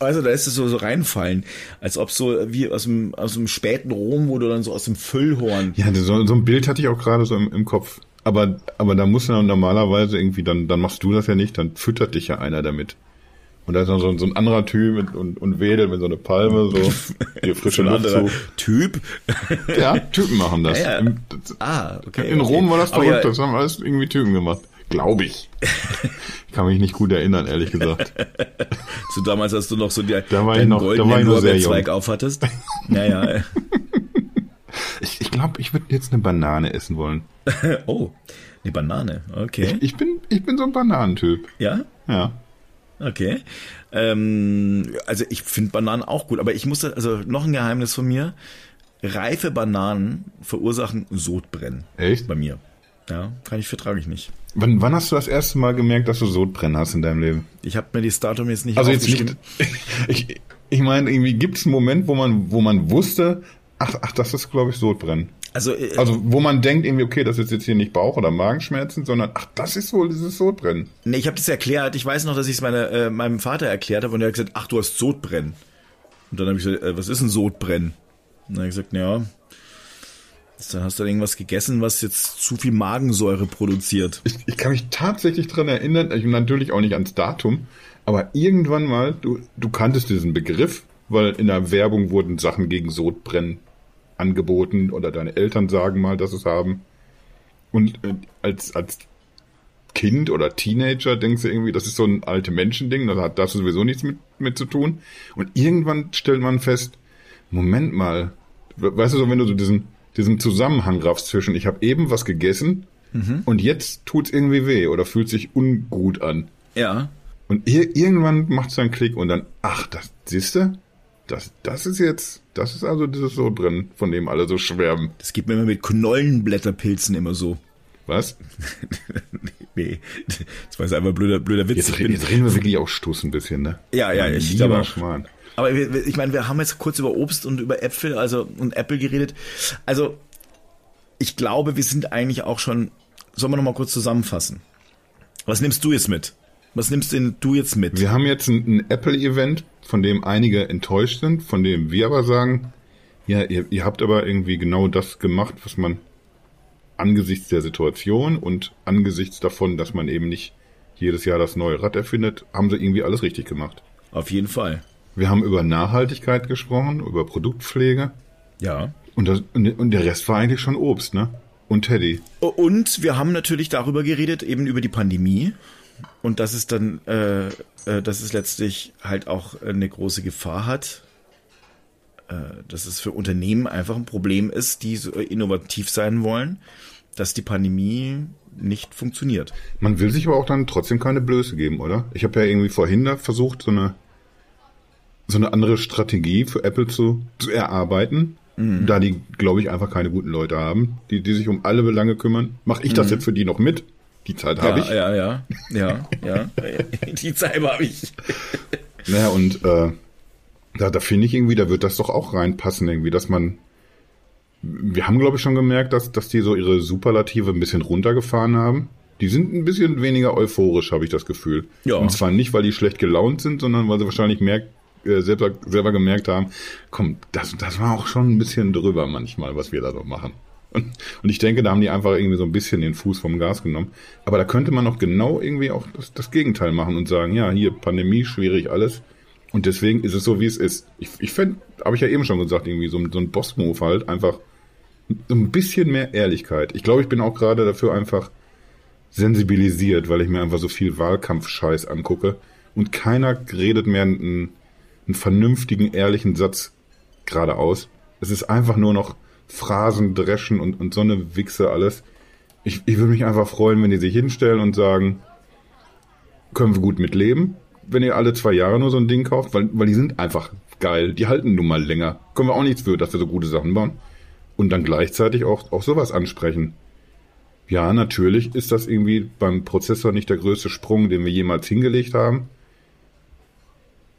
also da ist es so, so reinfallen, als ob so wie aus dem, aus dem späten Rom, wo du dann so aus dem Füllhorn. Ja, so, so ein Bild hatte ich auch gerade so im, im Kopf. Aber, aber da muss dann normalerweise irgendwie, dann, dann machst du das ja nicht, dann füttert dich ja einer damit. Und da ist dann so, so ein anderer Typ mit, und, und wedelt mit so einer Palme, so <laughs> hier frische Luft zu. Typ? Ja, Typen machen das. <laughs> Ja, ja. Ah, okay. In okay. Rom war das verrückt, ja, das haben alles irgendwie Typen gemacht. Glaube ich. ich kann mich nicht gut erinnern, ehrlich gesagt. <laughs> so damals, als du noch so die, da war ich noch, da war ich noch sehr jung. aufhattest. <laughs> Naja. ich ich glaube, ich würde jetzt eine Banane essen wollen. <laughs> oh, eine Banane, okay. Ich, ich, bin, ich bin so ein Bananentyp. Ja? Ja. Okay. Ähm, also ich finde Bananen auch gut, aber ich musste, also noch ein Geheimnis von mir. Reife Bananen verursachen Sodbrennen. Echt? Bei mir. Ja, kann ich vertrage ich nicht. Wann, wann hast du das erste Mal gemerkt, dass du Sodbrennen hast in deinem Leben? Ich habe mir das Datum jetzt nicht Also jetzt nicht. <laughs> Ich, ich meine, irgendwie gibt es einen Moment, wo man, wo man wusste, ach, ach, das ist, glaube ich, Sodbrennen. Also, äh, also wo man denkt irgendwie, okay, das ist jetzt hier nicht Bauch- oder Magenschmerzen, sondern ach, das ist wohl dieses Sodbrennen. Nee, ich habe das erklärt. Ich weiß noch, dass ich es äh, meinem Vater erklärt habe und er hat gesagt, ach, du hast Sodbrennen. Und dann habe ich gesagt, äh, was ist ein Sodbrennen? Und dann habe ich gesagt, ja, dann hast du irgendwas gegessen, was jetzt zu viel Magensäure produziert. Ich, ich kann mich tatsächlich dran erinnern, ich natürlich auch nicht ans Datum, aber irgendwann mal, du, du kanntest diesen Begriff, weil in der Werbung wurden Sachen gegen Sodbrennen angeboten oder deine Eltern sagen mal, dass es haben. Und äh, als, als Kind oder Teenager denkst du irgendwie, das ist so ein alte Menschending, da hat das sowieso nichts mit, mit zu tun. Und irgendwann stellt man fest, Moment mal, weißt du so, wenn du so diesen, diesen Zusammenhang raffst zwischen, ich habe eben was gegessen mhm. und jetzt tut's irgendwie weh oder fühlt sich ungut an. Ja. Und ir irgendwann macht's dann Klick und dann, ach, das, siehste, das, das ist jetzt, das ist also dieses so drin, von dem alle so schwärmen. Das geht mir immer mit Knollenblätterpilzen immer so. Was? <laughs> nee, das war jetzt einfach blöder, blöder Witz. Jetzt, reden, jetzt reden wir wirklich auch Stuss ein bisschen, ne? Ja, ja, ich glaube Schmarrn. Aber ich meine, wir haben jetzt kurz über Obst und über Äpfel, also und Apple geredet. Also ich glaube, wir sind eigentlich auch schon. Sollen wir noch mal kurz zusammenfassen? Was nimmst du jetzt mit? Was nimmst denn du jetzt mit? Wir haben jetzt ein, ein Apple-Event, von dem einige enttäuscht sind, von dem wir aber sagen, ja, ihr, ihr habt aber irgendwie genau das gemacht, was man angesichts der Situation und angesichts davon, dass man eben nicht jedes Jahr das neue Rad erfindet, haben sie irgendwie alles richtig gemacht. Auf jeden Fall. Wir haben über Nachhaltigkeit gesprochen, über Produktpflege. Ja. Und, das, und der Rest war eigentlich schon Obst, ne? Und Teddy. Und wir haben natürlich darüber geredet, eben über die Pandemie. Und dass es dann, äh, äh, dass es letztlich halt auch eine große Gefahr hat, äh, dass es für Unternehmen einfach ein Problem ist, die so innovativ sein wollen, dass die Pandemie nicht funktioniert. Man will sich aber auch dann trotzdem keine Blöße geben, oder? Ich habe ja irgendwie vorhin da versucht, so eine so eine andere Strategie für Apple zu, zu erarbeiten. Mhm. Da die, glaube ich, einfach keine guten Leute haben, die, die sich um alle Belange kümmern. Mache ich das mhm. jetzt für die noch mit? Die Zeit habe ja, ich. Ja, ja, ja, <laughs> ja. die Zeit habe ich. Naja, und äh, da, da finde ich irgendwie, da wird das doch auch reinpassen, irgendwie, dass man. Wir haben, glaube ich, schon gemerkt, dass, dass die so ihre Superlative ein bisschen runtergefahren haben. Die sind ein bisschen weniger euphorisch, habe ich das Gefühl. Ja. Und zwar nicht, weil die schlecht gelaunt sind, sondern weil sie wahrscheinlich merkt, äh, selber, selber gemerkt haben, komm, das, das war auch schon ein bisschen drüber manchmal, was wir da so machen. Und, ich denke, da haben die einfach irgendwie so ein bisschen den Fuß vom Gas genommen. Aber da könnte man noch genau irgendwie auch das, das Gegenteil machen und sagen, ja, hier Pandemie, schwierig alles. Und deswegen ist es so, wie es ist. Ich, ich fände, habe ich ja eben schon gesagt, irgendwie so, so ein Boss-Move halt, einfach so ein bisschen mehr Ehrlichkeit. Ich glaube, ich bin auch gerade dafür einfach sensibilisiert, weil ich mir einfach so viel Wahlkampfscheiß angucke und keiner redet mehr einen, einen vernünftigen, ehrlichen Satz geradeaus. Es ist einfach nur noch Phrasen dreschen und, und so eine Wichse alles. Ich, ich würde mich einfach freuen, wenn die sich hinstellen und sagen, können wir gut mitleben, wenn ihr alle zwei Jahre nur so ein Ding kauft, weil, weil die sind einfach geil, die halten nun mal länger. Können wir auch nichts für, dass wir so gute Sachen bauen. Und dann gleichzeitig auch, auch sowas ansprechen. Ja, natürlich ist das irgendwie beim Prozessor nicht der größte Sprung, den wir jemals hingelegt haben.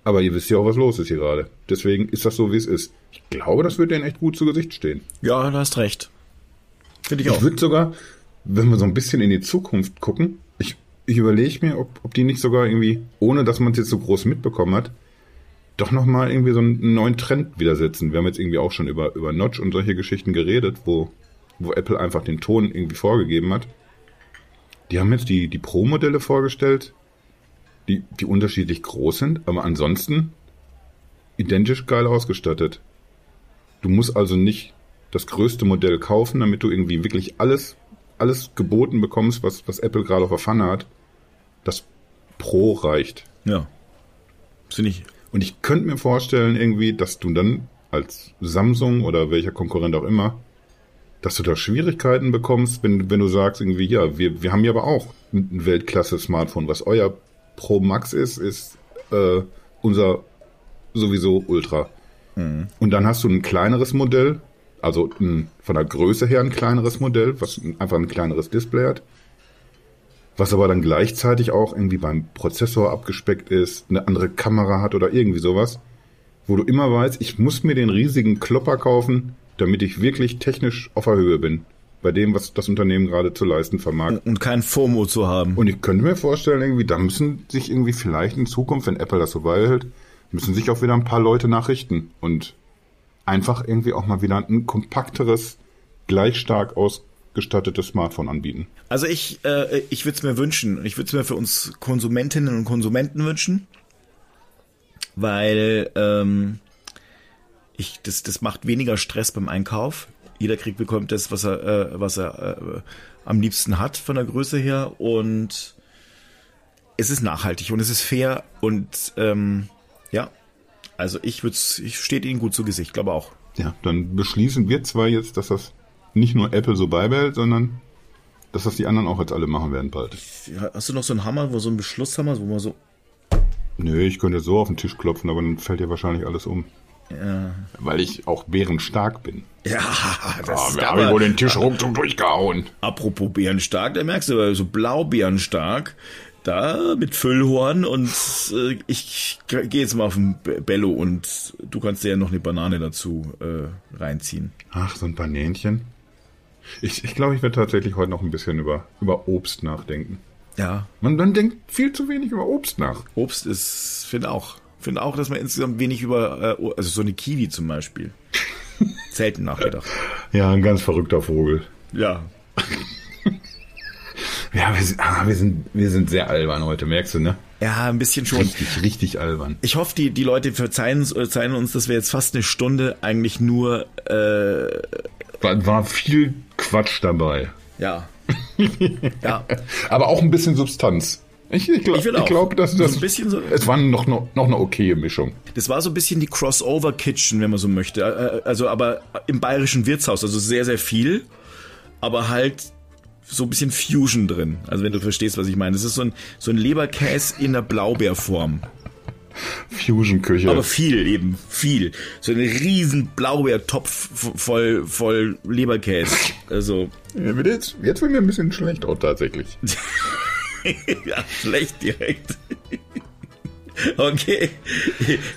Aber ihr wisst ja auch, was los ist hier gerade. Deswegen ist das so, wie es ist. Ich glaube, das wird denen echt gut zu Gesicht stehen. Ja, du hast recht. Finde ich auch. Ich würde sogar, wenn wir so ein bisschen in die Zukunft gucken, ich, ich überlege mir, ob, ob die nicht sogar irgendwie, ohne dass man es jetzt so groß mitbekommen hat, doch nochmal irgendwie so einen neuen Trend widersetzen. Wir haben jetzt irgendwie auch schon über, über Notch und solche Geschichten geredet, wo, wo Apple einfach den Ton irgendwie vorgegeben hat. Die haben jetzt die, die Pro-Modelle vorgestellt, die, die unterschiedlich groß sind, aber ansonsten identisch geil ausgestattet. Du musst also nicht das größte Modell kaufen, damit du irgendwie wirklich alles, alles geboten bekommst, was, was Apple gerade auf der Pfanne hat. Das Pro reicht. Ja. Finde ich. Und ich könnte mir vorstellen, irgendwie, dass du dann als Samsung oder welcher Konkurrent auch immer, dass du da Schwierigkeiten bekommst, wenn, wenn du sagst, irgendwie, ja, wir, wir haben ja aber auch ein Weltklasse-Smartphone, was euer Pro Max ist, ist äh, unser sowieso Ultra. Mhm. Und dann hast du ein kleineres Modell, also ein, von der Größe her ein kleineres Modell, was einfach ein kleineres Display hat, was aber dann gleichzeitig auch irgendwie beim Prozessor abgespeckt ist, eine andere Kamera hat oder irgendwie sowas, wo du immer weißt, ich muss mir den riesigen Klopper kaufen, damit ich wirklich technisch auf der Höhe bin bei dem, was das Unternehmen gerade zu leisten vermag. Und kein FOMO zu haben. Und ich könnte mir vorstellen, irgendwie, da müssen sich irgendwie vielleicht in Zukunft, wenn Apple das so beihält, müssen sich auch wieder ein paar Leute nachrichten und einfach irgendwie auch mal wieder ein kompakteres, gleich stark ausgestattetes Smartphone anbieten. Also ich, äh, ich würde es mir wünschen. Ich würde es mir für uns Konsumentinnen und Konsumenten wünschen, weil ähm, ich das, das macht weniger Stress beim Einkauf. Jeder kriegt bekommt das, was er, äh, was er äh, am liebsten hat von der Größe her und es ist nachhaltig und es ist fair und ähm, ja, also ich würde ich steht Ihnen gut zu Gesicht, glaube auch. Ja, dann beschließen wir zwar jetzt, dass das nicht nur Apple so beibehält, sondern dass das die anderen auch jetzt alle machen werden bald. Hast du noch so einen Hammer, wo so ein Beschlusshammer, wo man so. Nö, ich könnte so auf den Tisch klopfen, aber dann fällt ja wahrscheinlich alles um. Ja. Weil ich auch bärenstark bin. Ja, das ja, habe ich wohl den Tisch ruckzuck durchgehauen. Apropos bärenstark, da merkst du, so blaubeerenstark, da mit Füllhorn und äh, ich gehe jetzt mal auf den Bello und du kannst dir ja noch eine Banane dazu äh, reinziehen. Ach, so ein Banänchen. Ich, ich glaube, ich werde tatsächlich heute noch ein bisschen über, über Obst nachdenken. Ja. Man, man denkt viel zu wenig über Obst nach. Obst ist, finde auch finde auch, dass man insgesamt wenig über, äh, also so eine Kiwi zum Beispiel, <laughs> selten nachgedacht. Ja, ein ganz verrückter Vogel. Ja. <laughs> ja, wir sind, ah, wir, sind, wir sind sehr albern heute, merkst du, ne? Ja, ein bisschen schon. Richtig, richtig albern. Ich hoffe, die, die Leute verzeihen, verzeihen uns, dass wir jetzt fast eine Stunde eigentlich nur... Äh, war, war viel Quatsch dabei. Ja. <laughs> ja. Aber auch ein bisschen Substanz. Ich, ich, glaub, ich, ich glaube, dass das. ein bisschen so, es war noch, noch, noch eine okaye Mischung. Das war so ein bisschen die Crossover-Kitchen, wenn man so möchte. Also, aber im bayerischen Wirtshaus. Also sehr, sehr viel. Aber halt so ein bisschen Fusion drin. Also, wenn du verstehst, was ich meine. Das ist so ein, so ein Leberkäse in der Blaubeerform. Fusion-Küche. Aber viel eben, viel. So ein riesen Blaubeertopf voll, voll Leberkäse. <laughs> Also. Ja, jetzt, jetzt wird mir ein bisschen schlecht auch tatsächlich. <laughs> <laughs> ja, schlecht direkt. Okay,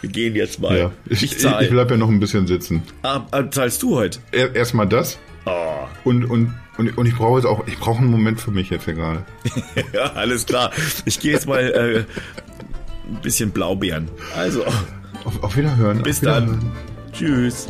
wir gehen jetzt mal. Ja, ich, ich, ich bleib ja noch ein bisschen sitzen. Ah, ah zahlst du heute? Erstmal das. Oh. Und, und, und, und ich brauche jetzt auch, ich brauche einen Moment für mich jetzt hier <laughs> gerade. ja, alles klar. Ich gehe jetzt mal äh, ein bisschen Blaubeeren. Also. Auf, auf Wiederhören. Bis auf Wiederhören. dann. Tschüss.